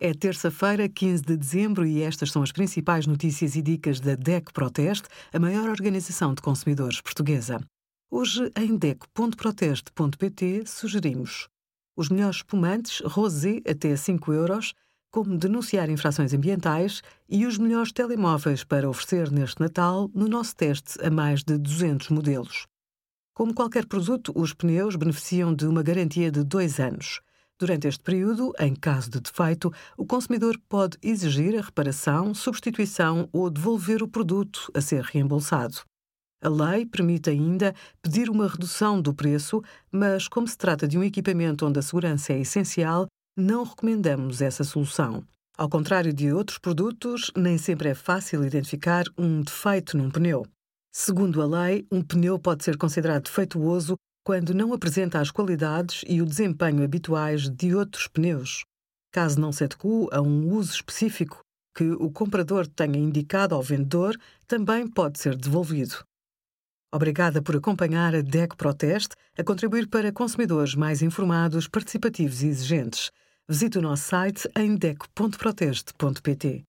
É terça-feira, 15 de dezembro, e estas são as principais notícias e dicas da DEC Proteste, a maior organização de consumidores portuguesa. Hoje, em DEC.proteste.pt, sugerimos os melhores espumantes, rosé até 5 euros, como denunciar infrações ambientais e os melhores telemóveis para oferecer neste Natal no nosso teste a mais de 200 modelos. Como qualquer produto, os pneus beneficiam de uma garantia de dois anos. Durante este período, em caso de defeito, o consumidor pode exigir a reparação, substituição ou devolver o produto a ser reembolsado. A lei permite ainda pedir uma redução do preço, mas, como se trata de um equipamento onde a segurança é essencial, não recomendamos essa solução. Ao contrário de outros produtos, nem sempre é fácil identificar um defeito num pneu. Segundo a lei, um pneu pode ser considerado defeituoso quando não apresenta as qualidades e o desempenho habituais de outros pneus. Caso não se adeque a um uso específico que o comprador tenha indicado ao vendedor, também pode ser devolvido. Obrigada por acompanhar a DEC Proteste a contribuir para consumidores mais informados, participativos e exigentes. Visite o nosso site em dec.proteste.pt.